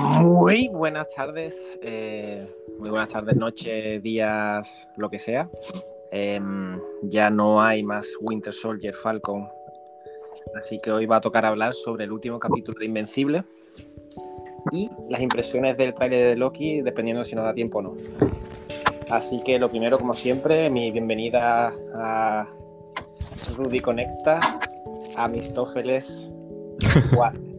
Muy buenas tardes, eh, muy buenas tardes, noches, días, lo que sea. Em, ya no hay más Winter Soldier Falcon, así que hoy va a tocar hablar sobre el último capítulo de Invencible y las impresiones del trailer de Loki, dependiendo si nos da tiempo o no. Así que lo primero, como siempre, mi bienvenida a Rudy Conecta, a Mistófeles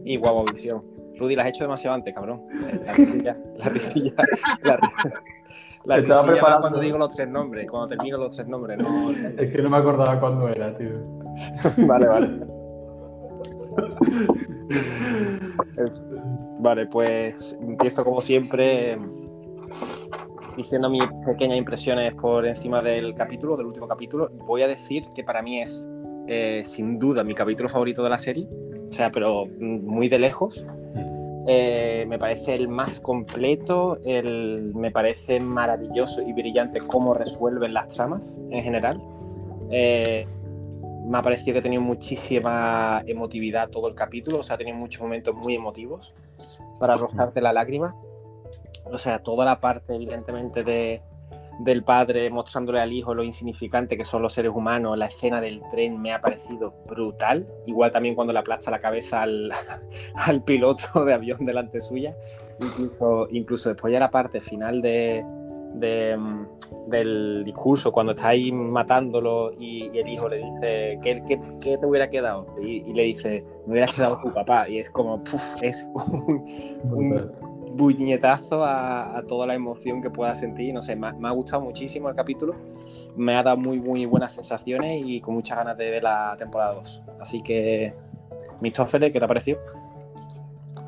y Guavovisión. Rudy, la has hecho demasiado antes, cabrón. La risilla, la risilla, la, la Estaba risilla preparando. cuando digo los tres nombres, cuando termino los tres nombres, no. Es que no me acordaba cuándo era, tío. Vale, vale. Vale, pues empiezo como siempre diciendo mis pequeñas impresiones por encima del capítulo, del último capítulo. Voy a decir que para mí es eh, sin duda mi capítulo favorito de la serie, o sea, pero muy de lejos. Eh, me parece el más completo, el, me parece maravilloso y brillante cómo resuelven las tramas en general. Eh, me ha parecido que ha tenido muchísima emotividad todo el capítulo, o sea, ha tenido muchos momentos muy emotivos para rozarte la lágrima. O sea, toda la parte, evidentemente, de, del padre mostrándole al hijo lo insignificante que son los seres humanos, la escena del tren me ha parecido brutal. Igual también cuando le aplasta la cabeza al, al piloto de avión delante suya. Incluso, incluso después ya la parte final de, de, mm, del discurso, cuando está ahí matándolo y, y el hijo le dice, ¿qué, qué, qué te hubiera quedado? Y, y le dice, me hubiera quedado tu papá. Y es como, puf, es un, un buñetazo a, a, toda la emoción que pueda sentir. No sé, me, me, ha gustado muchísimo el capítulo. Me ha dado muy, muy buenas sensaciones y con muchas ganas de ver la temporada 2. Así que, Mistófeles, ¿qué te ha parecido?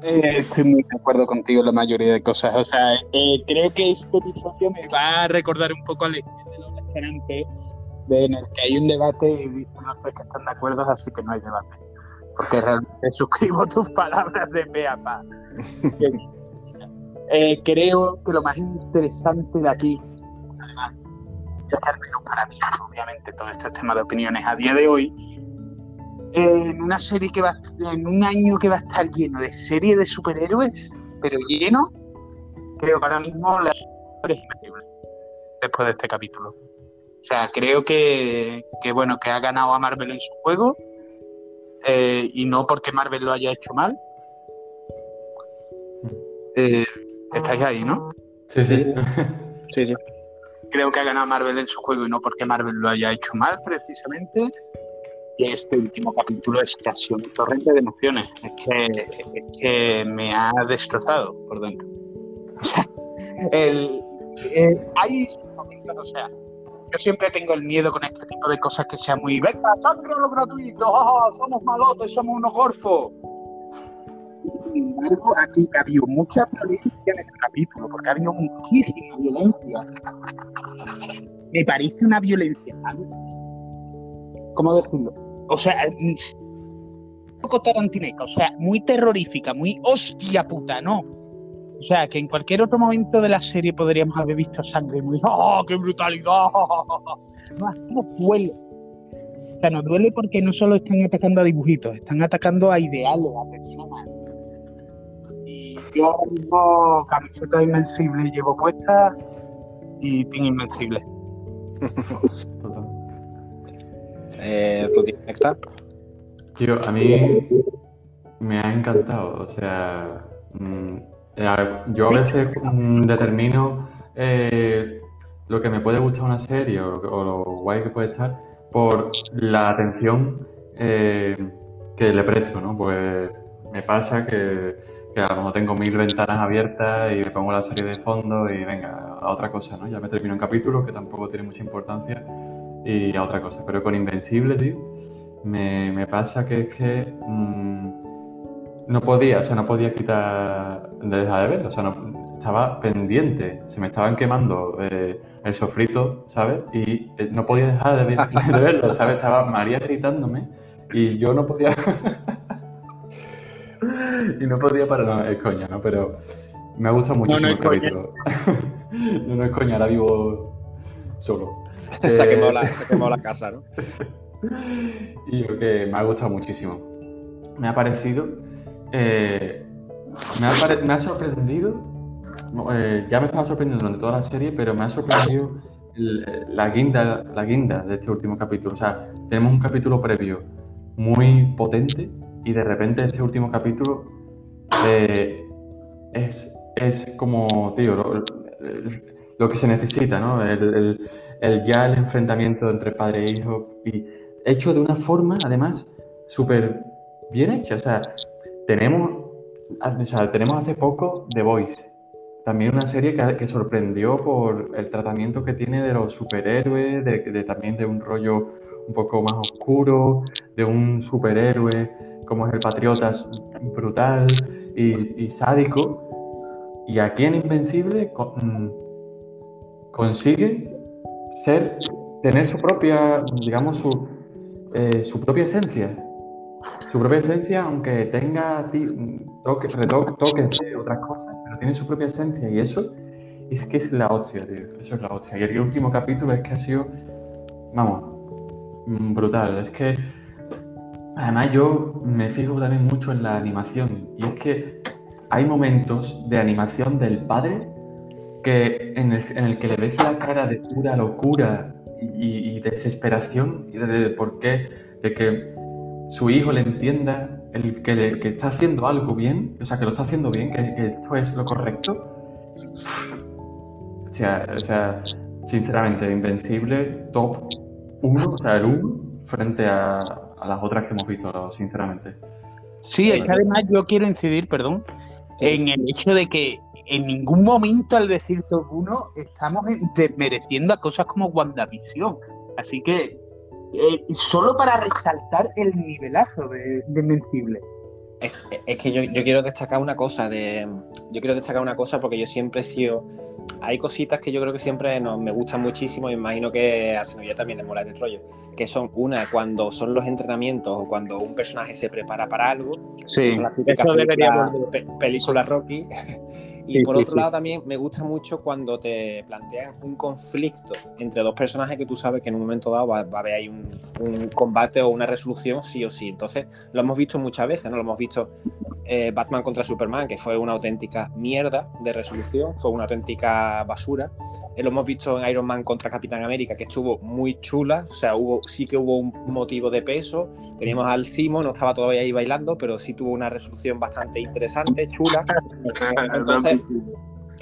Eh, estoy muy de acuerdo contigo en la mayoría de cosas. O sea, eh, creo que este episodio me va a recordar un poco al de los esperantes, de, en el que hay un debate y dicen los tres que están de acuerdo, así que no hay debate. Porque realmente suscribo tus palabras de pe a pa. Eh, creo que lo más interesante de aquí, además, para mí, obviamente, todo esto es tema de opiniones a día de hoy, en una serie que va en un año que va a estar lleno de series de superhéroes, pero lleno, creo que ahora mismo la es después de este capítulo. O sea, creo que, que bueno, que ha ganado a Marvel en su juego eh, y no porque Marvel lo haya hecho mal. Eh, estáis ahí, ¿no? Sí, sí. Sí, sí. Creo que ha ganado Marvel en su juego y no porque Marvel lo haya hecho mal, precisamente. Y este último capítulo es casi un torrente de emociones. Es que, es que me ha destrozado por dentro. O sea, el, el, hay momentos, o sea, yo siempre tengo el miedo con este tipo de cosas que sea muy, venga, sangre a lo gratuito, oh, somos malotes, somos unos gorfos. Sin embargo, aquí ha habido mucha violencia en este capítulo, porque ha habido muchísima violencia. Me parece una violencia, ¿cómo decirlo? O sea, un poco tarantinesca, o sea, muy terrorífica, muy hostia puta, ¿no? O sea, que en cualquier otro momento de la serie podríamos haber visto sangre muy ¡Oh, qué brutalidad! No, así no duele. O sea, nos duele porque no solo están atacando a dibujitos, están atacando a ideales, a personas. Y yo ahora mismo camiseta invencible llevo puesta y pin invencible. eh. Tío, a mí me ha encantado. O sea, mmm, yo a veces mmm, determino eh, lo que me puede gustar una serie o, o, lo guay que puede estar por la atención eh, que le presto, ¿no? Pues me pasa que, que, a lo mejor tengo mil ventanas abiertas y me pongo la serie de fondo y venga, a otra cosa, ¿no? Ya me termino un capítulo que tampoco tiene mucha importancia y a otra cosa. Pero con Invencible, tío, me, me pasa que es que mmm, no podía, o sea, no podía quitar de dejar de verlo, o sea, no, estaba pendiente, se me estaban quemando eh, el sofrito, ¿sabes? Y eh, no podía dejar de, ver, de, verlo, ¿sabes? Estaba María gritándome y yo no podía... y no podía parar, no, es coña, ¿no? Pero me ha gustado muchísimo no, no el capítulo. no, no es coña, ahora vivo solo. se, ha quemado la, se ha quemado la casa, ¿no? y yo que me ha gustado muchísimo. Me ha parecido eh, me ha, me ha sorprendido, eh, ya me estaba sorprendiendo durante toda la serie, pero me ha sorprendido la, guinda, la guinda de este último capítulo. O sea, tenemos un capítulo previo muy potente y de repente este último capítulo eh, es, es, como, tío, lo, que se necesita, ¿no? El, el, ya el enfrentamiento entre padre e hijo y hecho de una forma, además, súper bien hecha. O sea, tenemos, o sea, tenemos hace poco The Voice, también una serie que, sorprendió por el tratamiento que tiene de los superhéroes, de, también de un rollo un poco más oscuro, de un superhéroe como es el Patriota, brutal y, sádico. Y aquí en Invencible mm, consigue ser, tener su propia, digamos, su, eh, su propia esencia. Su propia esencia, aunque tenga toques, toques de otras cosas, pero tiene su propia esencia. Y eso es que es la hostia, tío. Eso es la hostia. Y el último capítulo es que ha sido, vamos, mm, brutal. Es que, además, yo me fijo también mucho en la animación. Y es que hay momentos de animación del padre que en el, que le ves la cara de pura locura y, desesperación y de, por qué, de que su hijo le entienda el que, está haciendo algo bien, o sea, que lo está haciendo bien, que, esto es lo correcto. O sea, o sea, sinceramente, Invencible, top 1, o sea, el 1 frente a, a, las otras que hemos visto, sinceramente. Sí, es que además yo quiero incidir, perdón, en el hecho de que en ningún momento al decir top 1 estamos desmereciendo a cosas como WandaVision. Así que eh, solo para resaltar el nivelazo de, Invencible. Es, que yo, quiero destacar una cosa de. Yo quiero destacar una cosa porque yo siempre he sido. Hay cositas que yo creo que siempre me gustan muchísimo y me imagino que a Senovilla también le mola el rollo. Que son una, cuando son los entrenamientos o cuando un personaje se prepara para algo. Sí, son las películas, película Rocky. Y por otro lado también me gusta mucho cuando te plantean un conflicto entre dos personajes que tú sabes que en un momento dado va, a haber ahí un, combate o una resolución sí o sí. Entonces lo hemos visto muchas veces, ¿no? Lo hemos visto eh, Batman contra Superman, que fue una auténtica mierda de resolución, fue una auténtica basura. Eh, lo hemos visto en Iron Man contra Capitán América, que estuvo muy chula, o sea, hubo, sí que hubo un motivo de peso. Teníamos al Simo, no estaba todavía ahí bailando, pero sí tuvo una resolución bastante interesante, chula. Entonces,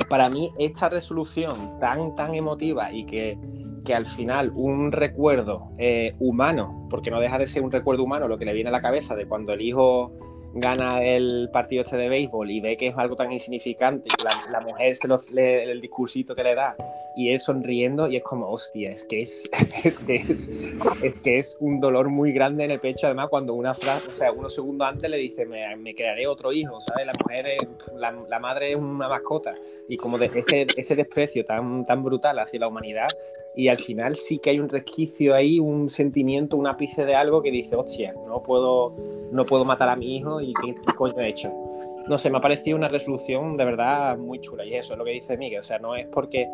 para mí esta resolución tan, tan emotiva y que, que al final un recuerdo eh, humano, porque no deja de ser un recuerdo humano lo que le viene a la cabeza de cuando el hijo gana el partido este de béisbol y ve que es algo tan insignificante la, mujer se los lee el discursito que le da y él sonriendo y es como, hostia, es que es, es que es, es que es un dolor muy grande en el pecho, además cuando una frase, o sea, unos segundos antes le dice, me, me crearé otro hijo, ¿sabes? La mujer, es, la, la, madre es una mascota y como de ese, ese desprecio tan, tan brutal hacia la humanidad y al final sí que hay un resquicio ahí, un sentimiento, un ápice de algo que dice, hostia, no puedo, no puedo matar a mi hijo y qué, coño he hecho. No sé, me ha parecido una resolución de verdad muy chula y eso es lo que dice Miguel, o sea, no es porque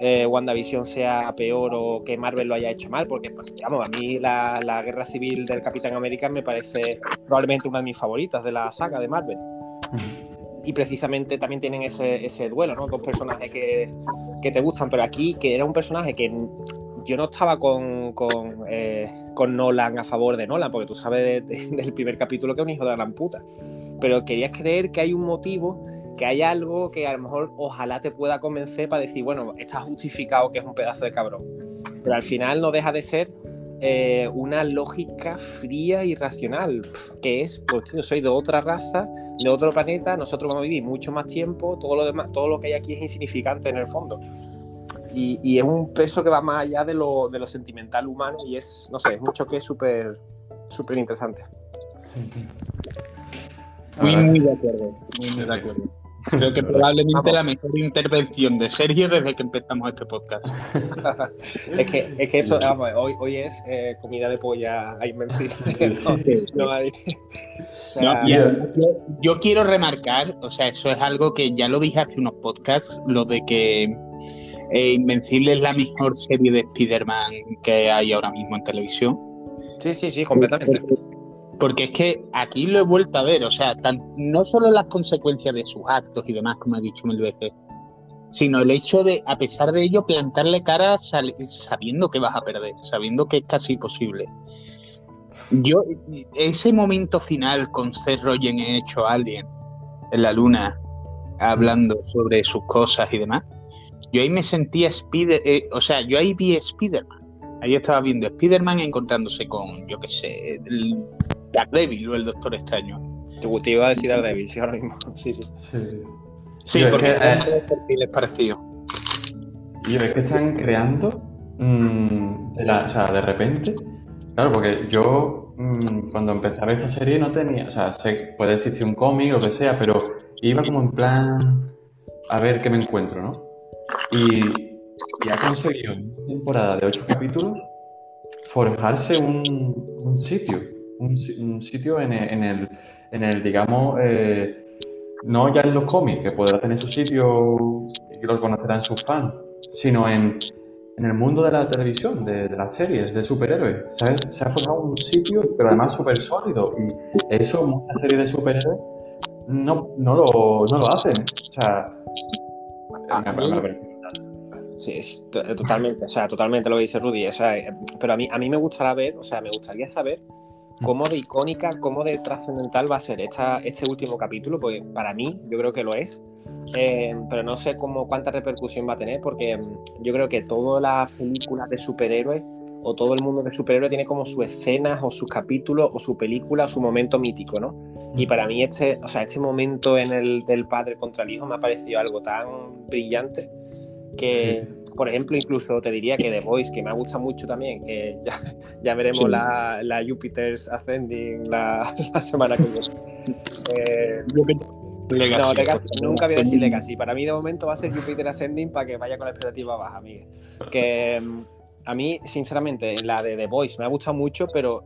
eh, WandaVision sea peor o que Marvel lo haya hecho mal, porque, pues, digamos, a mí la, la, guerra civil del Capitán América me parece probablemente una de mis favoritas de la saga de Marvel y precisamente también tienen ese, ese duelo, ¿no? Dos personajes que, que, te gustan, pero aquí que era un personaje que yo no estaba con, con, eh, con Nolan a favor de Nolan, porque tú sabes del primer capítulo que es un hijo de la gran puta, pero querías creer que hay un motivo, que hay algo que a lo mejor ojalá te pueda convencer para decir, bueno, está justificado que es un pedazo de cabrón, pero al final no deja de ser eh, una lógica fría y racional, que es, pues yo soy de otra raza, de otro planeta, nosotros vamos a vivir mucho más tiempo, todo lo demás, todo lo que hay aquí es insignificante en el fondo. Y, es un peso que va más allá de lo, de lo sentimental humano y es, no sé, es mucho que es súper súper interesante. Muy, muy de acuerdo. Muy, de acuerdo. Creo que probablemente la mejor intervención de Sergio desde que empezamos este podcast. es que, es que eso, vamos, hoy, hoy es eh, comida de polla a inventar. yo, quiero remarcar, o sea, eso es algo que ya lo dije hace unos podcasts, lo de que eh, Invencible es la mejor serie de Spider-Man que hay ahora mismo en televisión. Sí, sí, sí, completamente. Porque es que aquí lo he vuelto a ver, o sea, no solo las consecuencias de sus actos y demás, como ha dicho mil veces, sino el hecho de, a pesar de ello, plantarle cara sabiendo que vas a perder, sabiendo que es casi imposible. Yo, ese momento final con Seth Rogen hecho Alien en la luna, hablando sobre sus cosas y demás, yo ahí me sentía Spider, eh, o sea, yo ahí vi Spider-Man. Ahí estaba viendo Spider-Man encontrándose con, yo qué sé, el Daredevil o el Doctor Extraño. Te iba a decir Daredevil, sí, ahora mismo. Sí, sí. Sí, porque es que, les pareció. Yo es que están creando, mm, o sea, de repente, claro, porque yo mm, cuando empecé a ver esta serie no tenía, o sea, sé, puede existir un cómic, lo que sea, pero iba como en plan a ver qué me encuentro, ¿no? Y, y ha conseguido en una temporada de ocho capítulos forjarse un, un sitio, un, un sitio en el, en el, en el digamos, eh, no ya en los cómics, que podrá tener su sitio y lo conocerán sus fans, sino en, en, el mundo de la televisión, de, de, las series, de superhéroes. ¿sabes? Se ha formado un sitio, pero además súper sólido. Y eso, una serie de superhéroes, no, no, lo, no lo hacen. O sea, a mí, sí, es, totalmente, o sea, totalmente lo que dice Rudy. O sea, pero a mí, a mí me gustaría ver, o sea, me gustaría saber cómo de icónica, cómo de trascendental va a ser esta, este último capítulo, porque para mí yo creo que lo es, eh, pero no sé cómo, cuánta repercusión va a tener, porque mm, yo creo que todas las películas de superhéroes o todo el mundo de superhéroes tiene como sus escenas o sus capítulos o su película o su momento mítico, ¿no? Y para mí este, o sea, este momento en el del padre contra el hijo me ha parecido algo tan brillante que, por ejemplo, incluso te diría que The Voice, que me gusta mucho también, que ya, ya veremos la, la, Jupiter's Ascending la, la semana que viene. Eh, Legacy. No, Legacy, nunca voy a decir Legacy. Para mí, de momento, va a ser Jupiter Ascending para que vaya con la expectativa baja, Miguel. Que mm, a mí, sinceramente, la de The Voice me ha gustado mucho, pero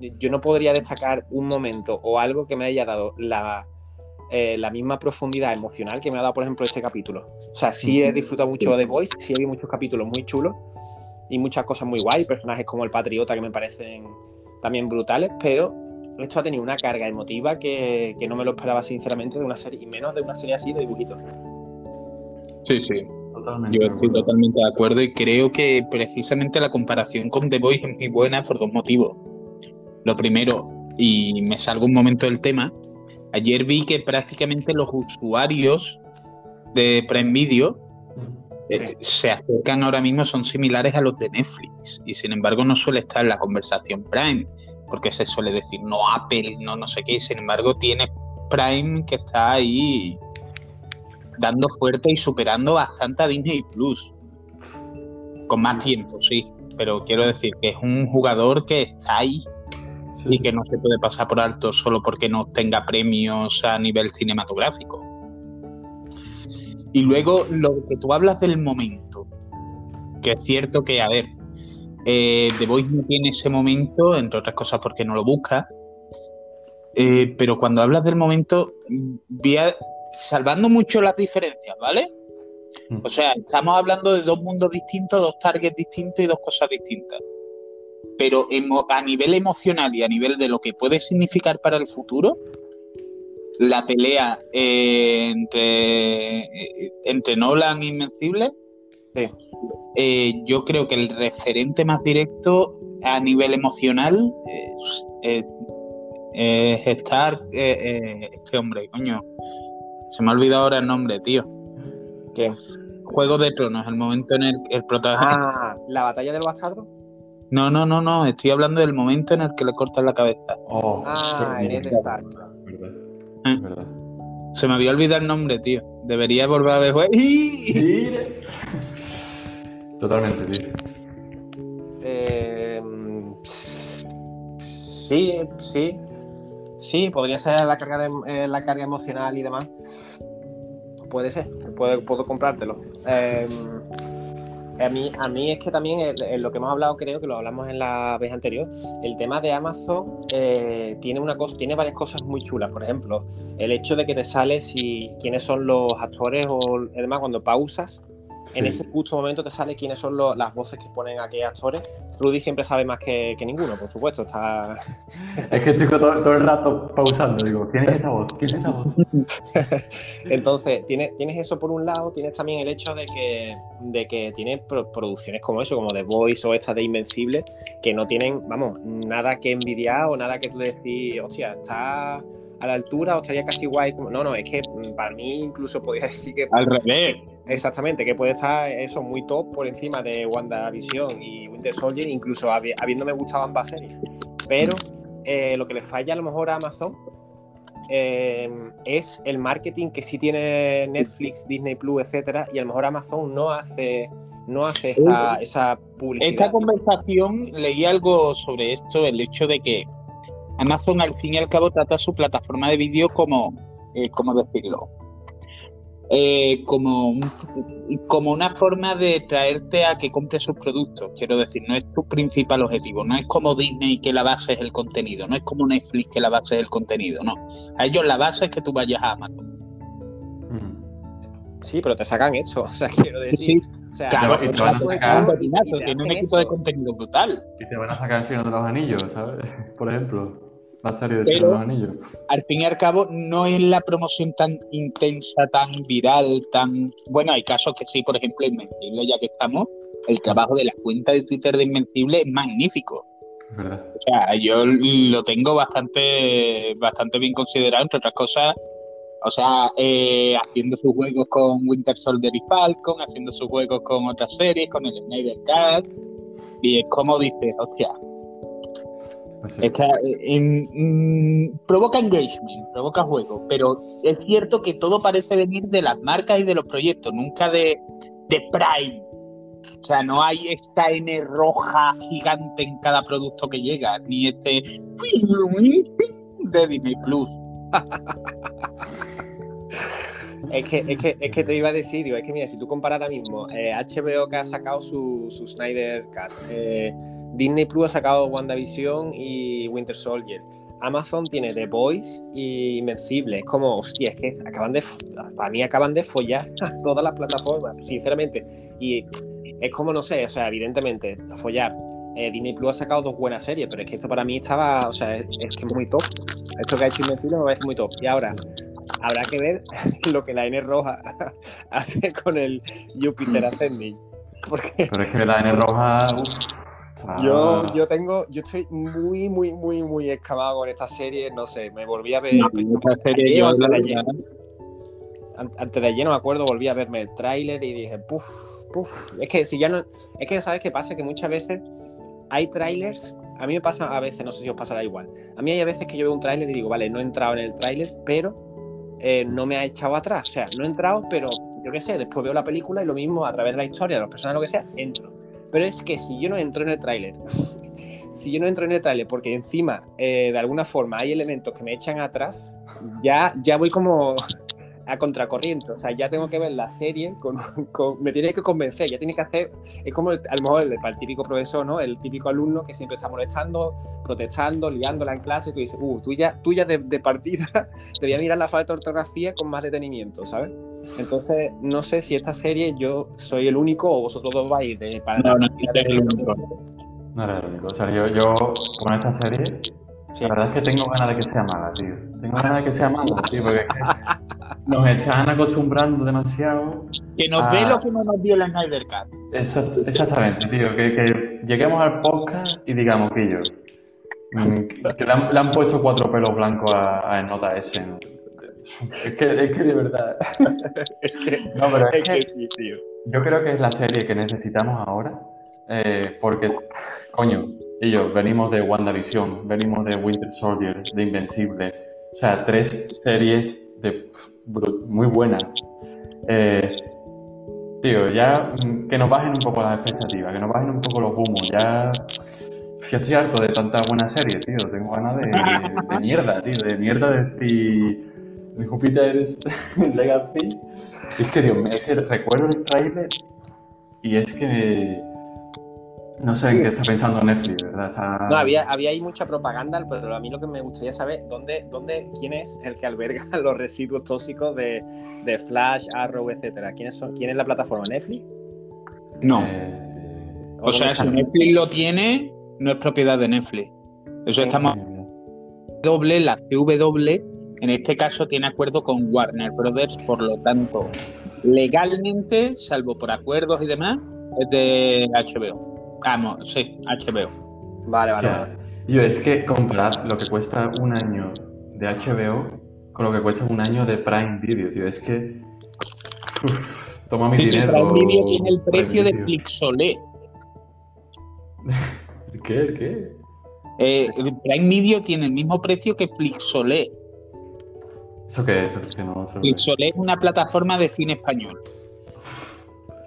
yo no podría destacar un momento o algo que me haya dado la, eh, la misma profundidad emocional que me ha dado, por ejemplo, este capítulo. O sea, sí he disfrutado mucho de The Voice, sí he visto muchos capítulos muy chulos y muchas cosas muy guay, personajes como el Patriota que me parecen también brutales, pero esto ha tenido una carga emotiva que, que no me lo esperaba sinceramente de una serie, y menos de una serie así de dibujitos. Sí, sí. Totalmente Yo estoy totalmente de acuerdo y creo que precisamente la comparación con The Voice es muy buena por dos motivos. Lo primero, y me salgo un momento del tema, Ayer vi que prácticamente los usuarios de Prime Video eh, se acercan ahora mismo, son similares a los de Netflix. Y sin embargo no suele estar en la conversación Prime, porque se suele decir no Apple, no no sé qué. Y sin embargo tiene Prime que está ahí dando fuerte y superando bastante a Disney Plus. Con más tiempo, sí. Pero quiero decir que es un jugador que está ahí y que no se puede pasar por alto solo porque no tenga premios a nivel cinematográfico. Y luego lo que tú hablas del momento, que es cierto que, a ver, eh, The Voice no tiene ese momento, entre otras cosas porque no lo busca, eh, pero cuando hablas del momento, salvando mucho las diferencias, ¿vale? Mm. O sea, estamos hablando de dos mundos distintos, dos targets distintos y dos cosas distintas pero a nivel emocional y a nivel de lo que puede significar para el futuro, la pelea eh, entre, eh, entre Nolan e Invencible, eh, yo creo que el referente más directo a nivel emocional es, estar este hombre, coño. Se me ha olvidado ahora el nombre, tío. ¿Qué? Juego de Tronos, el momento en el que el protagonista. Ah, la batalla del bastardo. No, no, no, no. Estoy hablando del momento en el que le cortan la cabeza. Oh, ah, Stark. ¿Eh? Se me había olvidado el nombre, tío. Debería volver a ver. Totalmente, tío. Eh, sí, sí. Sí, podría ser la carga, de, eh, la carga emocional y demás. Puede ser, puedo, puedo comprártelo. Eh, a mí, a mí es que también en lo que hemos hablado, creo que lo hablamos en la vez anterior, el tema de Amazon eh, tiene una cosa, tiene varias cosas muy chulas. Por ejemplo, el hecho de que te sale si quiénes son los actores o demás cuando pausas en ese justo momento te sale quiénes son las voces que ponen aquí actores. Rudy siempre sabe más que, ninguno, por supuesto. Está... Es que estoy todo, el rato pausando, digo, ¿quién es esta voz? ¿Quién es esta voz? Entonces, tienes, tienes eso por un lado, tienes también el hecho de que, de que tiene producciones como eso, como The Voice o esta de Invencible, que no tienen, vamos, nada que envidiar o nada que tú decís, hostia, está a la altura o estaría casi guay. No, no, es que mm, para mí incluso podría decir que. Al revés. Exactamente, que puede estar eso muy top por encima de WandaVision y Winter Soldier, incluso habiéndome gustado ambas series. Pero eh, lo que le falla a lo mejor a Amazon eh, es el marketing que sí tiene Netflix, Disney Plus, etcétera, y a lo mejor Amazon no hace no hace esa, esa publicidad. Esta conversación leí algo sobre esto, el hecho de que Amazon al fin y al cabo trata su plataforma de vídeo como, eh, ¿cómo decirlo? Eh, como, como una forma de traerte a que compres sus productos. Quiero decir, no es tu principal objetivo. No es como Disney que la base es el contenido. No es como Netflix que la base es el contenido. No. A ellos la base es que tú vayas a Amazon. Mm. Sí, pero te sacan esto. O sea, quiero decir. claro, y te van a sacar. Tiene un equipo de contenido brutal. Y te van a sacar el Señor de los Anillos, ¿sabes? Por ejemplo. La serie de los Anillos. Al fin y al cabo, no es la promoción tan intensa, tan viral, tan. Bueno, hay casos que sí, por ejemplo, Invencible, ya que estamos, el trabajo de la cuenta de Twitter de Invencible es magnífico. ¿verdad? O sea, yo lo tengo bastante, bastante bien considerado, entre otras cosas. O sea, eh, haciendo sus juegos con Winter Soldier y Falcon, haciendo sus juegos con otras series, con el Snyder Cut. Y es como dices, hostia, eh, provoca engagement, provoca juego, pero es cierto que todo parece venir de las marcas y de los proyectos, nunca de, de Prime. O sea, no hay esta N roja gigante en cada producto que llega, ni este de Disney Plus. Es que, es, que, es que te iba a decir, digo, es que mira, si tú comparas ahora mismo HBO eh, que ha sacado su, su Snyder Cut, eh, Disney Plus ha sacado WandaVision y Winter Soldier. Amazon tiene The Voice y Invencible. Es como, hostia, es que acaban de. Para mí acaban de follar todas las plataformas, sinceramente. Y es como, no sé, o sea, evidentemente, follar. Eh, Disney Plus ha sacado dos buenas series, pero es que esto para mí estaba, o sea, es, que es muy top. Esto que ha hecho Invencible me parece muy top. Y ahora, habrá que ver lo que la N roja hace con el Jupiter Ascending. Porque... Pero es que la N roja. Yo, yo tengo, yo estoy muy, muy, muy, muy excavado con esta serie, no sé, me volví a ver. antes, de ayer, no me acuerdo, volví a verme el tráiler y dije, puff, puff. Es que si ya no. Es que sabes qué pasa, que muchas veces hay trailers. A mí me pasa a veces, no sé si os pasará igual. A mí hay a veces que yo veo un tráiler y digo, vale, no he entrado en el tráiler, pero eh, no me ha echado atrás. O sea, no he entrado, pero yo qué sé, después veo la película y lo mismo a través de la historia, de los personajes, lo que sea, entro. Pero es que si yo no entro en el tráiler, si yo no entro en el tráiler porque encima eh, de alguna forma hay elementos que me echan atrás, ya, ya voy como a contracorriente. O sea, ya tengo que ver la serie, con, me tiene que convencer, ya tiene que hacer, es como el, a lo mejor el, típico profesor, ¿no? El típico alumno que siempre está molestando, protestando, liándola en clase, y tú dices, uh, tú ya, tú ya de, partida te voy a mirar la falta de ortografía con más detenimiento, ¿sabes? Entonces, no sé si esta serie yo soy el único o vosotros dos vais de para no, no, el único. No eres el único. O sea, yo, yo con esta serie, la verdad es que tengo ganas de que sea mala, tío. Tengo ganas de que sea mala, tío, porque es que nos están acostumbrando demasiado. Que nos dé lo que no nos dio la Snyder Cut. exactamente, tío. Que, lleguemos al podcast y digamos que yo. Mm, que le han, puesto cuatro pelos blancos a, Nota S. Es, que, es que de verdad. es que, no, pero es, que, sí, tío. Yo creo que es la serie que necesitamos ahora. Eh, porque, coño, ellos venimos de WandaVision, venimos de Winter Soldier, de Invencible. O sea, tres series de muy buena. Eh, tío, ya mm, que nos bajen un poco las expectativas, que nos bajen un poco los humos. Ya, yo estoy harto de tanta buena serie, tío. Tengo ganas de, mierda, tío. De mierda de decir de Jupiter's Legacy. es que, Dios mío, es que recuerdo el trailer y es que no sé en qué está pensando Netflix, ¿verdad? No, había, había ahí mucha propaganda, pero a mí lo que me gustaría saber dónde, dónde, quién es el que alberga los residuos tóxicos de, Flash, Arrow, etcétera. ¿Quiénes son? ¿Quién es la plataforma? ¿Netflix? No. Eh, o sea, si Netflix lo tiene, no es propiedad de Netflix. Eso estamos doble, la CW, en este caso tiene acuerdo con Warner Brothers, por lo tanto, legalmente, salvo por acuerdos y demás, es de HBO. Ah, no, sí, HBO. Vale, o vale, sea, vale. yo es que comparar lo que cuesta un año de HBO con lo que cuesta un año de Prime Video, tío. Es que. uf, toma mi Sí, sí, dinero. Prime Video tiene el Prime precio de. Flixolé. ¿El qué? ¿El qué? Eh, Prime Video tiene el mismo precio que Flixolé. ¿Eso qué es? Es que no. Flixolé es una plataforma de cine español.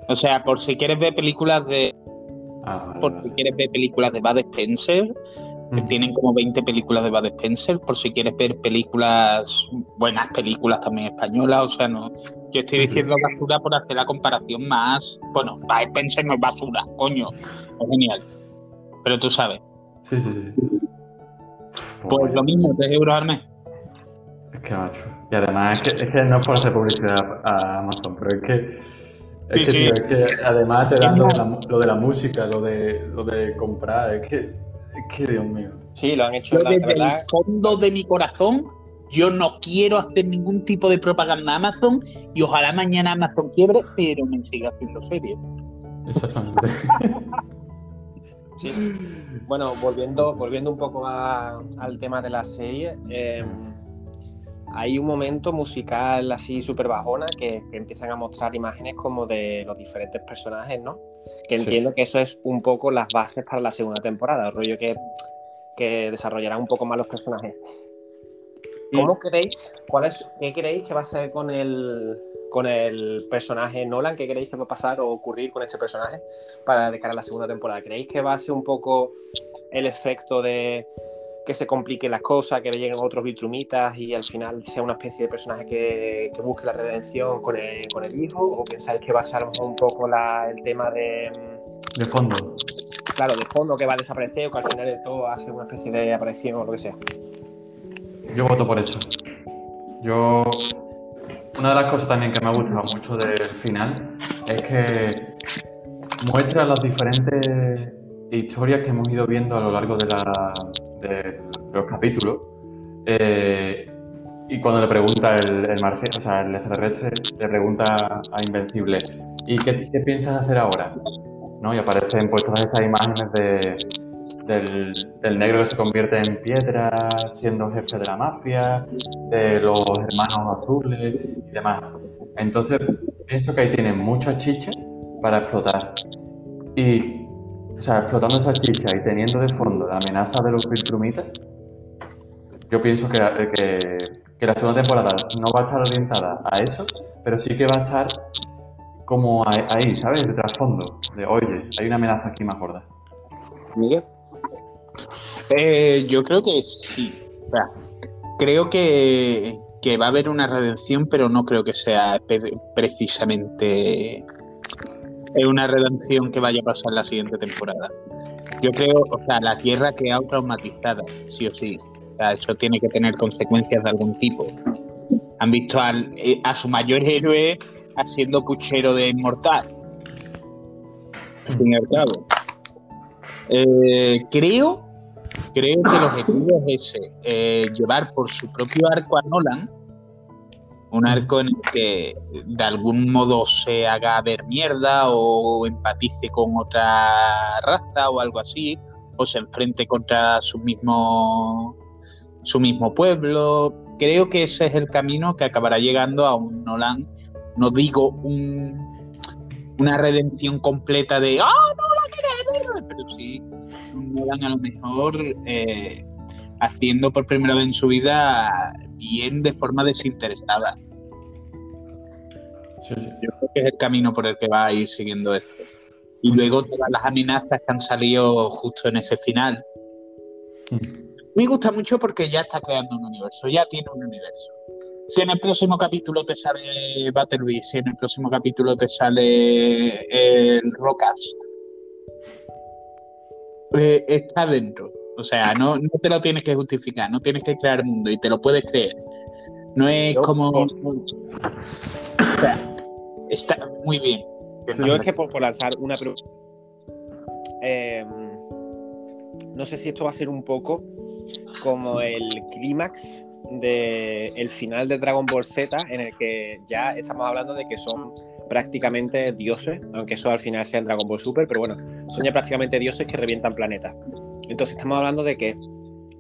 O sea, por si quieres ver películas de. Ah, vale, Por vale. si quieres ver películas de Bud Spencer, que tienen como 20 películas de Bud Spencer. Por si quieres ver películas, buenas películas también españolas. O sea, no. Yo estoy diciendo basura por hacer la comparación más. Bueno, Bud Spencer no es basura, coño. Es genial. Pero tú sabes. Sí, sí, sí. Pues lo mismo, 3 euros al mes. Es que macho. Y además es que, es que no es por hacer publicidad a Amazon, pero es que. Es Sí, que, sí. tío, es que además te dan lo de, la, lo de la música, lo de, lo de comprar, es que. Es que, Dios mío. Sí, lo han hecho, la, desde verdad. el fondo de mi corazón, yo no quiero hacer ningún tipo de propaganda a Amazon y ojalá mañana Amazon quiebre, pero me siga haciendo serie. Exactamente. Sí. Bueno, volviendo, volviendo un poco a- al tema de la serie, eh, hay un momento musical así súper bajona que, que empiezan a mostrar imágenes como de los diferentes personajes, ¿no? Que Sí. entiendo que eso es un poco las bases para la segunda temporada, el rollo que, que desarrollarán un poco más los personajes. ¿Cómo creéis, cuál es, qué creéis que va a ser con el, con el personaje Nolan? ¿Qué creéis que va a pasar o ocurrir con este personaje para de cara a la segunda temporada? ¿Creéis que va a ser un poco el efecto de que se compliquen las cosas, que le lleguen otros vitrumitas y al final sea una especie de personaje que, que busque la redención con el, con el hijo? ¿O pensáis que va a ser un poco la- el tema de, De fondo. claro, de fondo que va a desaparecer o que al final de todo hace una especie de aparición o lo que sea? Yo voto por eso. Yo. Una de las cosas también que me ha gustado mucho del final es que muestra las diferentes historias que hemos ido viendo a lo largo de, la, de los capítulos. Eh, y cuando le pregunta el, el marciano, o sea, el extraterrestre, le pregunta a Invencible, ¿y qué, qué piensas hacer ahora? ¿No? Y aparecen pues todas esas imágenes de, del, del negro que se convierte en piedra siendo jefe de la mafia, de los hermanos azules y demás. Entonces, pienso que ahí tienen mucha chicha para explotar. Y, o sea, explotando esa chicha y teniendo de fondo la amenaza de los Viltrumitas, yo pienso que, que, que la segunda temporada no va a estar orientada a eso, pero sí que va a estar como ahí, ¿sabes? De trasfondo, de oye, hay una amenaza aquí más gorda. Miguel. Eh, yo creo que sí. O sea, creo que, que va a haber una redención, pero no creo que sea precisamente eh, una redención que vaya a pasar la siguiente temporada. Yo creo, o sea, la Tierra ha quedado traumatizada, sí o sí. O sea, eso tiene que tener consecuencias de algún tipo. Han visto eh, a su mayor héroe haciendo puchero de inmortal. Al fin al cabo. Eh, creo, creo que el objetivo es ese, eh, llevar por su propio arco a Nolan, un arco en el que de algún modo se haga ver mierda o empatice con otra raza o algo así, o se enfrente contra su mismo su mismo pueblo. Creo que ese es el camino que acabará llegando a un Nolan, no digo un, una redención completa de ¡Ah, Nolan eres el héroe! Pero sí, un Nolan a lo mejor eh, haciendo por primera vez en su vida bien de forma desinteresada. Sí, sí. Yo creo que es el camino por el que va a ir siguiendo esto. Y luego todas las amenazas que han salido justo en ese final. Me gusta mucho porque ya está creando un universo, ya tiene un universo. Si en el próximo capítulo te sale Battlebee, si en el próximo capítulo te sale el Rocas, eh, está dentro. O sea, no, no te lo tienes que justificar, no tienes que crear mundo y te lo puedes creer. No es Yo- como. O sea, está muy bien. Yo es que por, lanzar una pregunta. Eh, no sé si esto va a ser un poco como el clímax del final de Dragon Ball Z, en el que ya estamos hablando de que son prácticamente dioses, aunque eso al final sea en Dragon Ball Super, pero bueno, son ya prácticamente dioses que revientan planetas. Entonces estamos hablando de que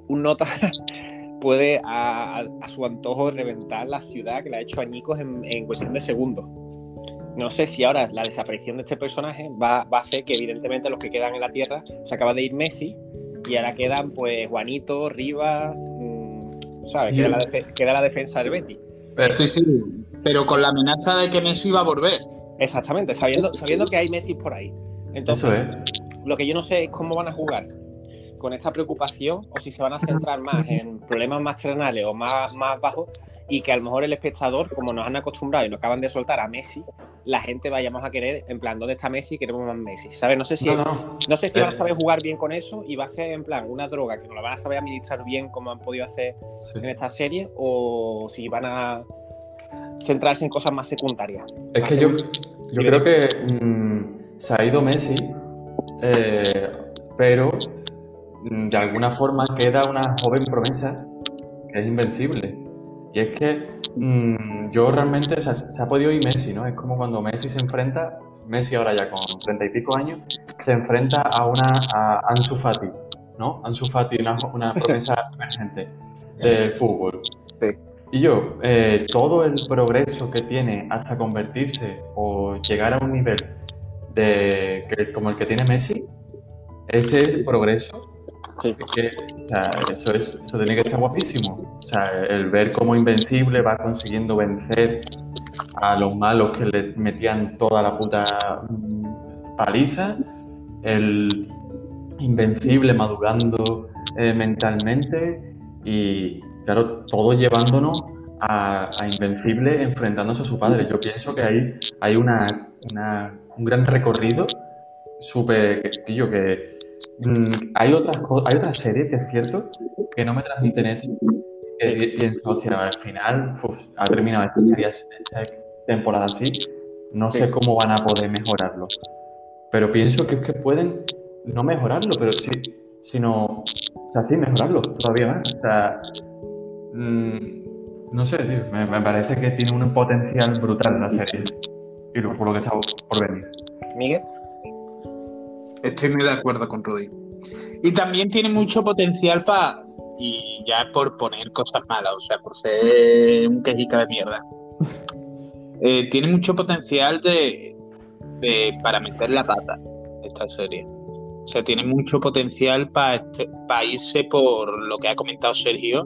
un nota puede a, su antojo reventar la ciudad que le ha hecho añicos en, en cuestión de segundos. No sé si ahora la desaparición de este personaje va, va, a hacer que evidentemente los que quedan en la Tierra se acaba de ir Messi y ahora quedan pues Juanito, Rivas, mmm, ¿sabes? Queda, la queda, la defensa del Betty. Pero, sí, sí, pero con la amenaza de que Messi va a volver. Exactamente, sabiendo, sabiendo que hay Messi por ahí. Entonces, Eso es. lo que yo no sé es cómo van a jugar con esta preocupación o si se van a centrar más en problemas más terrenales o más, más bajos y que a lo mejor el espectador, como nos han acostumbrado y nos acaban de soltar a Messi, la gente vayamos a querer, en plan, ¿dónde está Messi? Queremos más Messi, ¿sabes? No sé si, no, sé si van a saber jugar bien con eso y va a ser, en plan, una droga que no la van a saber administrar bien como han podido hacer en esta serie o si van a centrarse en cosas más secundarias. Es que yo, yo creo que mm, se ha ido Messi, eh, pero de alguna forma queda una joven promesa que es invencible. Y es que mm, yo realmente, se ha podido ir Messi, ¿no? Es como cuando Messi se enfrenta, Messi ahora ya con treinta y pico años, se enfrenta a una a Ansu Fati, ¿no? Ansu Fati, una, una promesa emergente del fútbol. Y yo, eh, todo el progreso que tiene hasta convertirse o llegar a un nivel de, como el que tiene Messi, ese es progreso eso, es, eso tiene que estar guapísimo. O sea, el ver cómo Invencible va consiguiendo vencer a los malos que le metían toda la puta mm, paliza, el Invencible madurando eh, mentalmente y, claro, todo llevándonos a, Invencible enfrentándose a su padre. Yo pienso que hay una, un gran recorrido súper que Mm, hay otras hay otras series que es cierto que no me transmiten esto. Que pienso, hostia, al final ha terminado esta serie, esta temporada así, no sé cómo van a poder mejorarlo. Pero pienso que es que pueden no mejorarlo, pero sí, sino, o sea, sí, mejorarlo todavía más. O sea, mm, no sé, tío, me, me, parece que tiene un potencial brutal la serie. Y por lo que está por venir. Miguel. Estoy muy de acuerdo con Rudy. Y también tiene mucho potencial para. Y ya por poner cosas malas, o sea, por ser un quejica de mierda. Eh, tiene mucho potencial de, para meter la pata esta serie. O sea, tiene mucho potencial para este, irse por lo que ha comentado Sergio,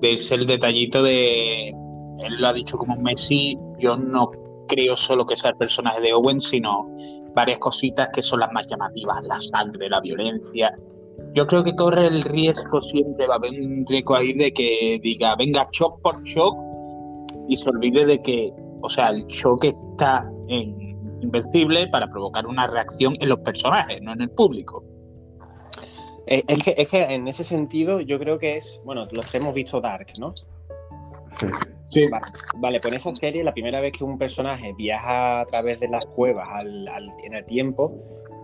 de irse el detallito de. Él lo ha dicho como Messi, yo no creo solo que sea el personaje de Owen, sino varias cositas que son las más llamativas, la sangre, la violencia. Yo creo que corre el riesgo siempre, va a haber un riesgo ahí de que diga, venga, shock por shock, y se olvide de que, o sea, el shock está en Invencible para provocar una reacción en los personajes, no en el público. Eh, es que, es que en ese sentido yo creo que es, bueno, los hemos visto Dark, ¿no? Sí. Vale, pues en esa serie, la primera vez que un personaje viaja a través de las cuevas al, en el tiempo,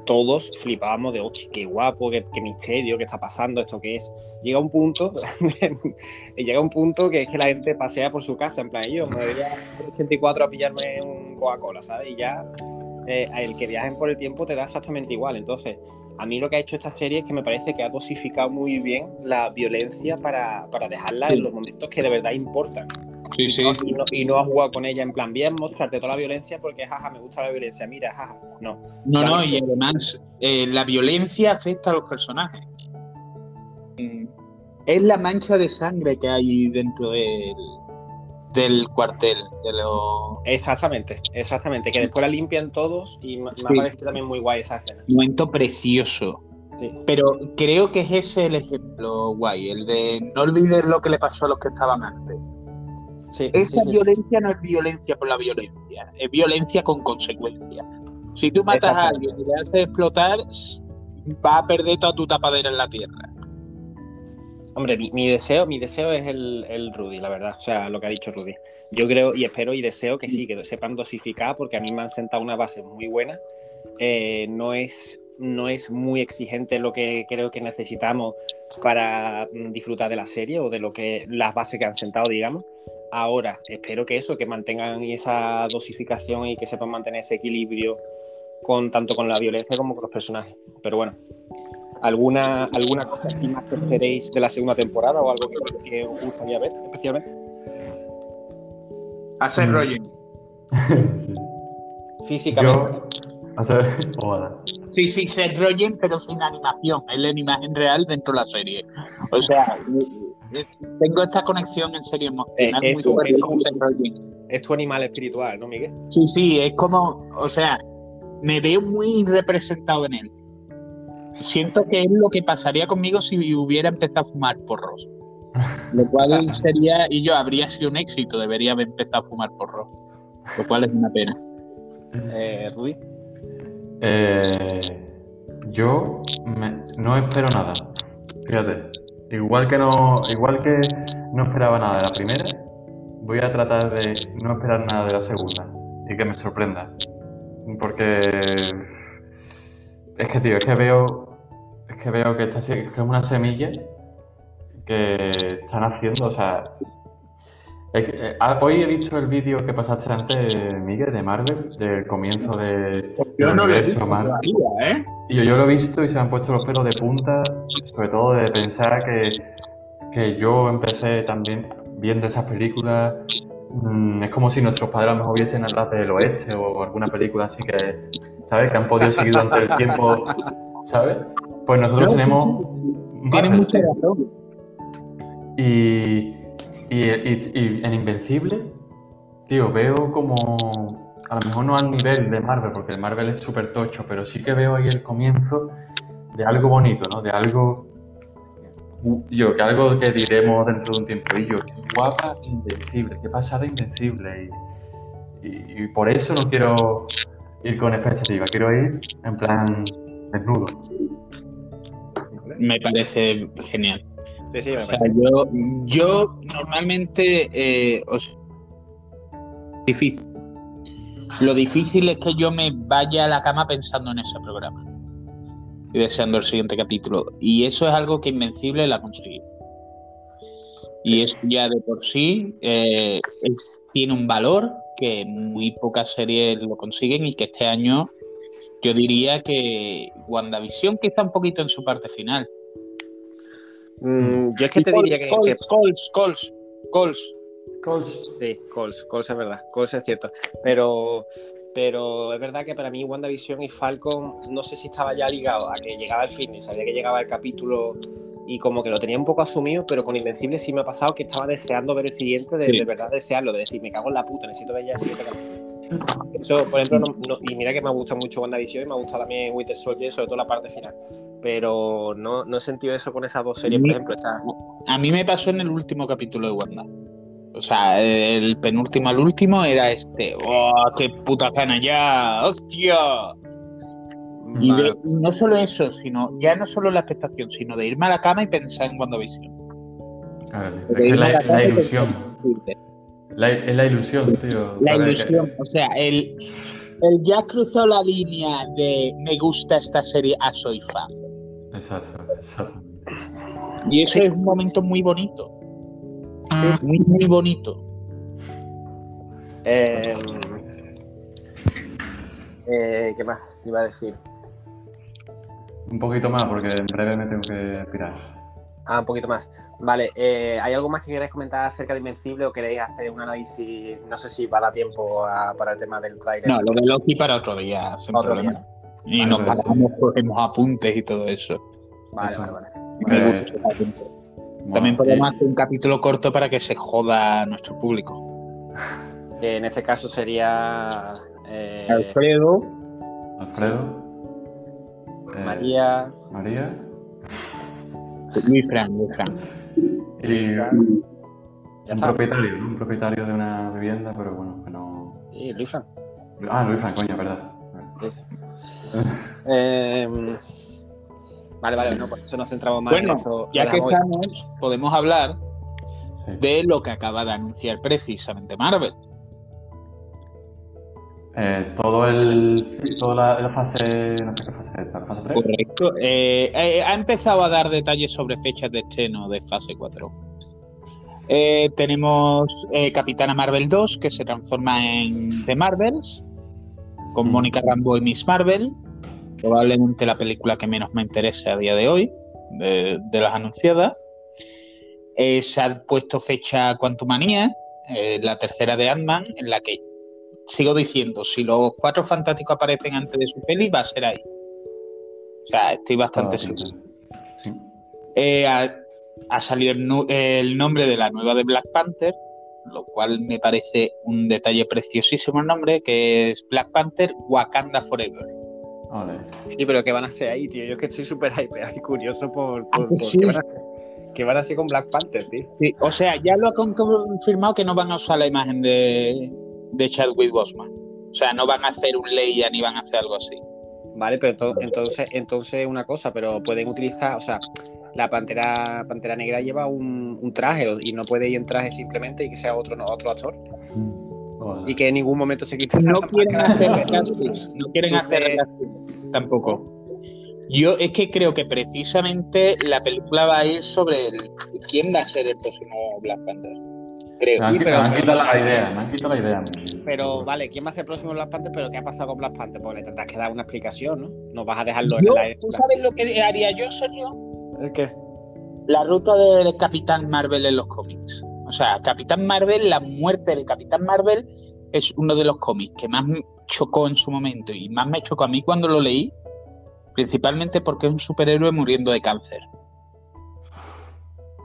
todos flipábamos de, hostia, qué guapo, qué, misterio, qué está pasando, esto qué es. Llega un punto, llega un punto que es que la gente pasea por su casa, en plan, yo me voy a 84 a pillarme un Coca-Cola, ¿sabes? Y ya eh, el que viajen por el tiempo te da exactamente igual. Entonces, a mí lo que ha hecho esta serie es que me parece que ha dosificado muy bien la violencia para, para dejarla en los momentos que de verdad importan. Sí, sí. Y, no, ha jugado con ella en plan, bien, mostrarte toda la violencia porque, jaja, me gusta la violencia, mira, jaja. No. No, no, y además, eh, la violencia afecta a los personajes. Mm, es la mancha de sangre que hay dentro del, del cuartel. De lo... Exactamente, exactamente. Que después la limpian todos y me, ha parecido también muy guay esa escena. Un momento precioso. Pero creo que es ese el ejemplo guay, el de no olvides lo que le pasó a los que estaban antes. Esa violencia no es violencia por la violencia, es violencia con consecuencias. Si tú matas a alguien y le haces explotar, va a perder toda tu tapadera en la tierra. Hombre, mi, mi deseo, mi deseo es el, el Rudy, la verdad. O sea, lo que ha dicho Rudy. Yo creo y espero y deseo que sí, que sepan dosificar, porque a mí me han sentado una base muy buena. Eh, no, es, no es muy exigente lo que creo que necesitamos para mm, disfrutar de la serie o de lo que las bases que han sentado, digamos. Ahora, espero que eso, que mantengan esa dosificación y que sepan mantener ese equilibrio con tanto con la violencia como con los personajes. Pero bueno, ¿alguna, alguna cosa así más que esperéis de la segunda temporada o algo que, que os gustaría ver especialmente? Hacer Mm. rollo. Sí. Físicamente. Yo, hacer, ojalá. Sí, sí, Seth Rogen, pero sin animación, es la imagen real dentro de la serie. O sea, tengo esta conexión en serio emocional Eh, muy. Es tu animal espiritual, ¿no, Miguel? Sí, sí, es como, o sea, me veo muy representado en él. Siento que es lo que pasaría conmigo si hubiera empezado a fumar porros. Lo cual sería, y yo habría sido un éxito, debería haber empezado a fumar porros. Lo cual es una pena. Eh, Rudy. Eh, yo me- no espero nada. Fíjate. Igual que no, igual que no esperaba nada de la primera, voy a tratar de no esperar nada de la segunda y que me sorprenda. Porque es que tío, es que veo es que veo que esta se- que es una semilla que están haciendo, o sea, es que, eh, ah, hoy he visto el vídeo que pasaste antes, Miguel, de Marvel, del comienzo de, del universo Marvel. todavía, ¿eh? Y yo, yo lo he visto y se me han puesto los pelos de punta, sobre todo de pensar que, que yo empecé también viendo esas películas. mm, es como si nuestros padres a lo mejor viesen Atlas del Oeste o alguna película así que, ¿sabes? Que han podido seguir durante el tiempo, ¿sabes? Pues nosotros No, tenemos. Marvel, mucha razón. Y, y, y- y en Invencible, tío, veo como. A lo mejor no al nivel de Marvel, porque el Marvel es súper tocho, pero sí que veo ahí el comienzo de algo bonito, ¿no? De algo. Yo, que algo que diremos dentro de un tiempo. Y yo, qué guapa Invencible, qué pasada Invencible. Y, y- y por eso no quiero ir con expectativa, quiero ir en plan desnudo. Me parece genial. Sí, sí, me O sea, parece. yo, yo normalmente, eh, difícil. Lo difícil es que yo me vaya a la cama pensando en ese programa y deseando el siguiente capítulo. Y eso es algo que Invencible la consigue. Y eso ya de por sí eh, es- tiene un valor que muy pocas series lo consiguen y que este año yo diría que WandaVision quizá un poquito en su parte final. Mm, yo es que te diría que, que- Coles, Coles, Coles, Coles. Sí, Coles, Coles es verdad, Coles es cierto. Pero, pero es verdad que para mí WandaVision y Falcon no sé si estaba ya ligado a que llegaba el fin y sabía que llegaba el capítulo y como que lo tenía un poco asumido, pero con Invencible sí me ha pasado que estaba deseando ver el siguiente, de, Sí. de verdad desearlo, de decir, me cago en la puta, necesito ver ya el siguiente capítulo. Eso, por ejemplo, no- no- y mira que me gusta mucho WandaVision y me gusta también Winter Soldier, sobre todo la parte final. Pero no, no he sentido eso con esas dos series, por Mm. ejemplo. Esta, A mí me pasó en el último capítulo de Wanda. O sea, el penúltimo al último era este. ¡Oh, qué puta gana ya! ¡Hostia! Y, Vale. de- y no solo eso, sino ya no solo la expectación, sino de irme a la cama y pensar en WandaVision. Claro, Es que la, a la ilusión. La- es la ilusión, tío. La ¿sabes? ilusión, o sea, el, el ya cruzó la línea de me gusta esta serie a soy fan. Exacto, exacto. Y eso es un momento muy bonito. Muy, muy bonito. Eh, eh, ¿Qué más iba a decir? Un poquito más, porque en breve me tengo que pirar. Ah, un poquito más. Vale, eh, ¿hay algo más que queráis comentar acerca de Invencible o queréis hacer un análisis? No sé si va a dar tiempo a- para el tema del tráiler. No, lo de Loki para otro día, sin Otro problema. día. Y Vale, nos pues. paramos, cogemos apuntes y todo eso. Vale, Eso. vale, vale. Me Eh, gusta. Bueno, También podemos y- hacer un capítulo corto para que se joda a nuestro público. Que en este caso sería eh, Alfredo, Alfredo. Eh, María. María. Luis Fran, Luis Fran. Y un está. propietario, ¿no? Un propietario de una vivienda, pero bueno, que no. Y Luis Fran. Ah, Luis Francoña, verdad. Sí, sí. Eh, Vale, vale, no, por eso nos centramos más Bueno, en eso. Ya que estamos, podemos hablar Sí. de lo que acaba de anunciar precisamente Marvel. Eh, todo el. Toda la, la fase. No sé qué fase es esta, la fase 3. Correcto. Eh, eh, ha empezado a dar detalles sobre fechas de estreno de fase 4. Eh, tenemos Capitana Marvel 2, que se transforma en The Marvels, con Mm. Mónica Rambo y Miss Marvel. Probablemente la película que menos me interesa a día de hoy, de, de las anunciadas. Se ha puesto fecha Quantumania, la tercera de Ant-Man, en la que sigo diciendo, si los cuatro fantásticos aparecen antes de su peli, va a ser ahí. O sea, estoy bastante seguro. Sí. Eh, ha, ha salido el, nombre de la nueva de Black Panther, lo cual me parece un detalle preciosísimo el nombre, que es Black Panther Wakanda Forever. Vale. Sí, pero ¿qué van a hacer ahí, tío? Yo es que estoy súper hypeado y curioso por, Ah, por, que por sí. qué, van a hacer, qué van a hacer con Black Panther, tío. Sí, o sea, ya lo ha con- confirmado que no van a usar la imagen de, de Chadwick Boseman. O sea, no van a hacer un Leia ni van a hacer algo así. Vale, pero ento- entonces, entonces una cosa, pero pueden utilizar, o sea, la pantera, pantera negra lleva un, un traje y no puede ir en traje simplemente y que sea otro, no, otro actor. Y que en ningún momento se quite No quieren hacer recasting, no quieren Entonces- hacer tampoco. Yo es que creo que precisamente la película va a ir sobre el, quién va a ser el próximo Black Panther. Creo. Me han, Sí, pero- me han quitado la idea, me han quitado la idea. Pero vale, ¿quién va a ser el próximo Black Panther? Pero ¿qué ha pasado con Black Panther? Porque le tendrás que dar una explicación, ¿no? No vas a dejarlo Yo, en ¿Tú sabes lo que haría yo, Sergio? la... ¿Qué? La ruta del Capitán Marvel en los cómics. O sea, Capitán Marvel, la muerte del Capitán Marvel es uno de los cómics que más me chocó en su momento y más me chocó a mí cuando lo leí, principalmente porque es un superhéroe muriendo de cáncer.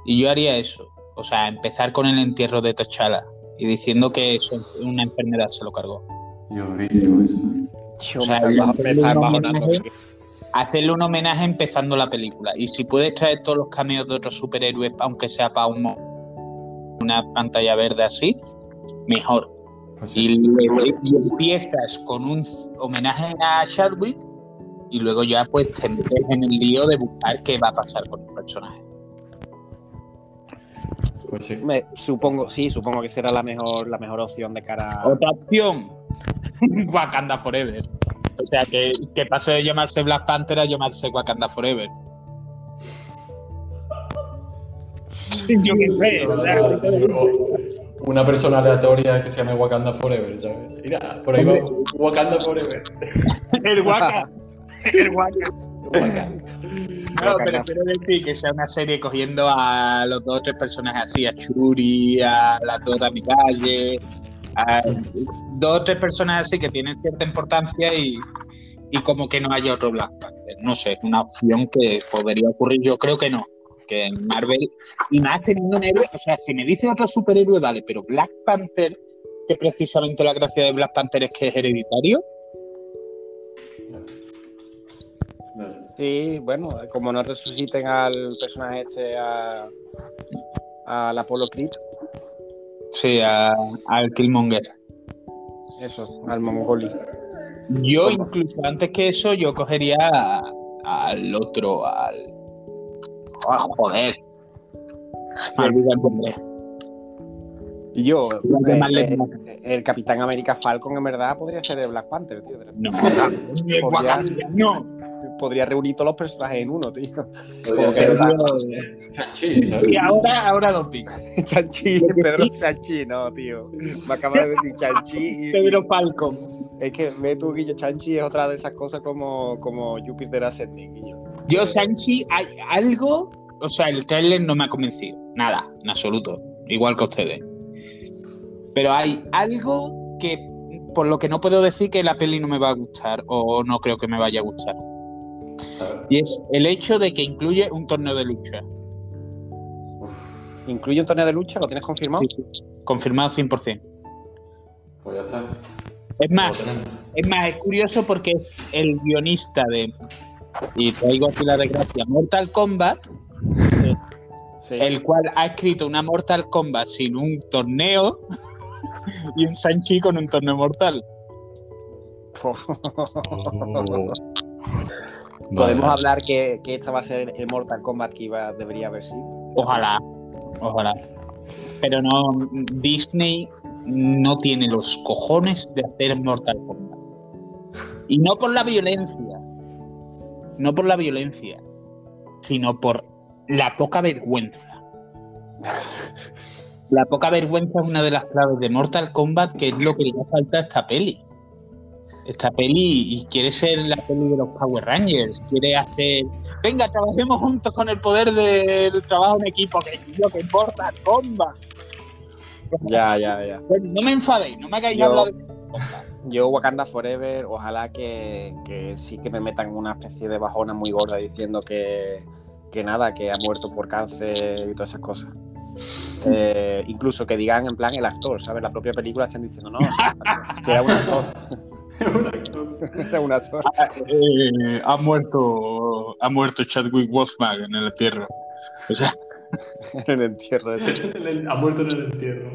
Y yo haría eso. O sea, empezar con el entierro de T'Challa y diciendo que eso, una enfermedad se lo cargó. Y durísimo eso. Yo O sea, homenaje- Hacerle un homenaje empezando la película. Y si puedes traer todos los cameos de otros superhéroes, aunque sea para un una pantalla verde así, mejor. Pues sí. Y, y empiezas con un homenaje a Chadwick y luego ya pues te metes en el lío de buscar qué va a pasar con el personaje. Pues sí. Me- supongo, sí, supongo que será la mejor, la mejor opción de cara a... Otra opción, Wakanda Forever. O sea, que, que pase de llamarse Black Panther a llamarse Wakanda Forever. Yo qué sé, Una persona aleatoria que se llame Wakanda Forever, ¿sabes? Mira, por ahí va Wakanda Forever. el Waka. El Waka. No, pero quiero decir que sea una serie cogiendo a los dos o tres personajes así, a Churi, a la Dora Milaje, a dos o tres personas así que tienen cierta importancia y, y como que no haya otro Black Panther. No sé, es una opción que podría ocurrir, yo creo que no. Que en Marvel, y más teniendo un héroe, o sea, si me dice otro superhéroe, vale, pero Black Panther, que precisamente la gracia de Black Panther es que es hereditario, Sí, bueno, como no resuciten al personaje este, a, al Apollo Creed, sí, a- al Killmonger. eso, al Mongoli. Yo incluso antes que eso, yo cogería a- al otro, al... Ah, joder. Nombre. Y yo, eh, eh, el Capitán América Falcon en verdad podría ser el Black Panther, tío. No, Podría- no. Podría reunir todos los personajes en uno, tío. Como Chanchi. Y ahora, ahora dos picos. Chanchi, Pedro Chanchi, no, tío. Me acaba de decir Chanchi y, Pedro Falcon. Es que ve tú, Guillo, Chanchi es otra de esas cosas como, como Júpiter Ascending, Guillo. Yo, Sanchi, hay algo. O sea, el trailer no me ha convencido. Nada, en absoluto. Igual que ustedes. Pero hay algo que. Por lo que no puedo decir que la peli no me va a gustar o no creo que me vaya a gustar. Y es el hecho de que incluye un torneo de lucha. ¿Incluye un torneo de lucha? ¿Lo tienes confirmado? Sí, sí. Confirmado 100%. Pues ya está. Es más, es más, es curioso porque es el guionista de. Y traigo aquí la desgracia, Mortal Kombat, Sí. el cual ha escrito una Mortal Kombat sin un torneo y un Sanchi con un torneo mortal. Oh. Podemos Vale. hablar que, que esta va a ser el Mortal Kombat que iba, debería haber sido. Ojalá, ojalá. Pero no, Disney no tiene los cojones de hacer Mortal Kombat. Y no por la violencia, no por la violencia, sino por la poca vergüenza. La poca vergüenza es una de las claves de Mortal Kombat, que es lo que le falta a esta peli. Esta peli y quiere ser la peli de los Power Rangers, quiere hacer, venga, trabajemos juntos con el poder del trabajo en equipo, que es lo que importa, Kombat. Ya, ya, ya. No me enfadéis, no me hagáis Yo- hablar de Yo, Wakanda Forever, ojalá que, que sí que me metan una especie de bajona muy gorda diciendo que, que nada, que ha muerto por cáncer y todas esas cosas. Eh, incluso que digan en plan el actor, ¿sabes? La propia película están diciendo, no, sí, que era un actor. era un actor. Eh, ha muerto ha muerto Chadwick Boseman en el entierro. O sea, en el entierro ese. ha muerto en el entierro.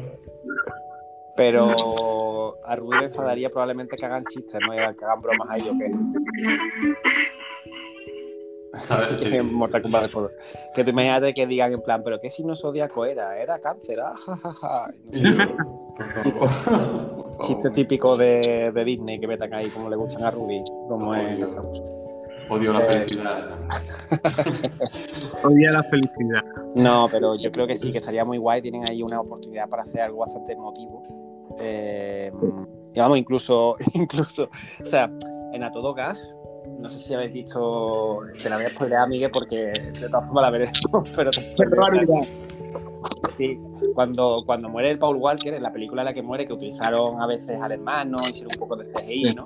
Pero a Rudy le enfadaría probablemente que hagan chistes, ¿no? Y que hagan bromas ahí o qué. ¿Sabes? Sí. En Mortal Kombat. Que tú imagínate que digan en plan, pero ¿qué signo zodiaco era? Era cáncer, ah, ja, ja, ja. No sé. Chiste típico de, de Disney que metan ahí como le gustan a Ruby, como es Wars. Odio la Eh, felicidad. odia la felicidad. No, pero yo creo que sí, que estaría muy guay. Tienen ahí una oportunidad para hacer algo bastante emotivo. Eh, y vamos, incluso, incluso, o sea, en A Todo Gas, no sé si habéis visto, te la voy a spoilear, Miguel, porque de todas formas la veremos, pero te Sí, cuando, cuando muere el Paul Walker, en la película en la que muere, que utilizaron a veces al hermano, hicieron un poco de CGI. ¿no?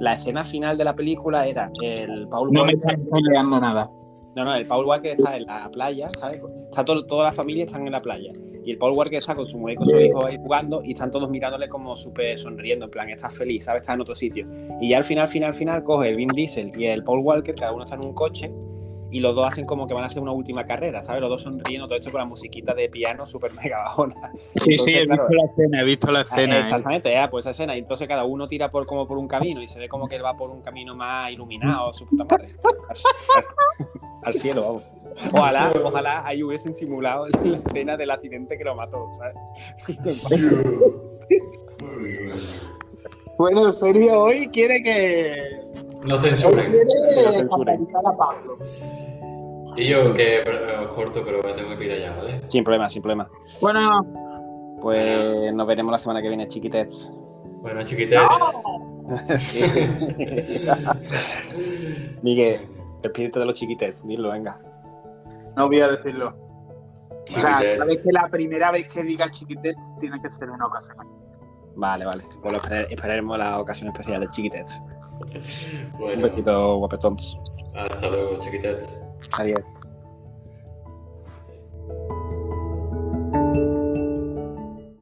La escena final de la película era el Paul No me Walker. están peleando nada. No, no, el Paul Walker está en la playa, ¿sabes? Está todo, toda la familia están en la playa. Y el Paul Walker está con su mujer y con su hijo ahí jugando y están todos mirándole como súper sonriendo, en plan, estás feliz, ¿sabes? Estás en otro sitio. Y ya al final, final, final, coge el Vin Diesel y el Paul Walker, cada uno está en un coche y los dos hacen como que van a hacer una última carrera, ¿sabes? Los dos sonriendo, todo esto con la musiquita de piano súper mega bajona. Sí, sí, he claro, visto la escena, he visto la Ah, escena. ¿eh? Exactamente, ya, pues esa escena. Y entonces cada uno tira por como por un camino y se ve como que él va por un camino más iluminado, su puta madre. Al, al cielo, vamos. Ojalá, ojalá ahí hubiesen simulado la escena del accidente que lo mató, ¿sabes? Bueno, Sergio hoy quiere que. Censuren. Lo censuren. a Pablo. Y yo que os corto, pero me tengo que ir allá, ¿vale? Sin problema, sin problema. Bueno, Pues nos veremos la semana que viene, chiquitets. Bueno, chiquitets. Miguel, despídete de los chiquitets, dilo, venga. no voy a decirlo. O sea, Chiquitets. sabes que la primera vez que diga chiquitets tiene que ser una ocasión. Vale, vale. Pues esperaremos la ocasión especial de chiquitets. Un besito, guapetons. Hasta luego, chiquitas. Adiós.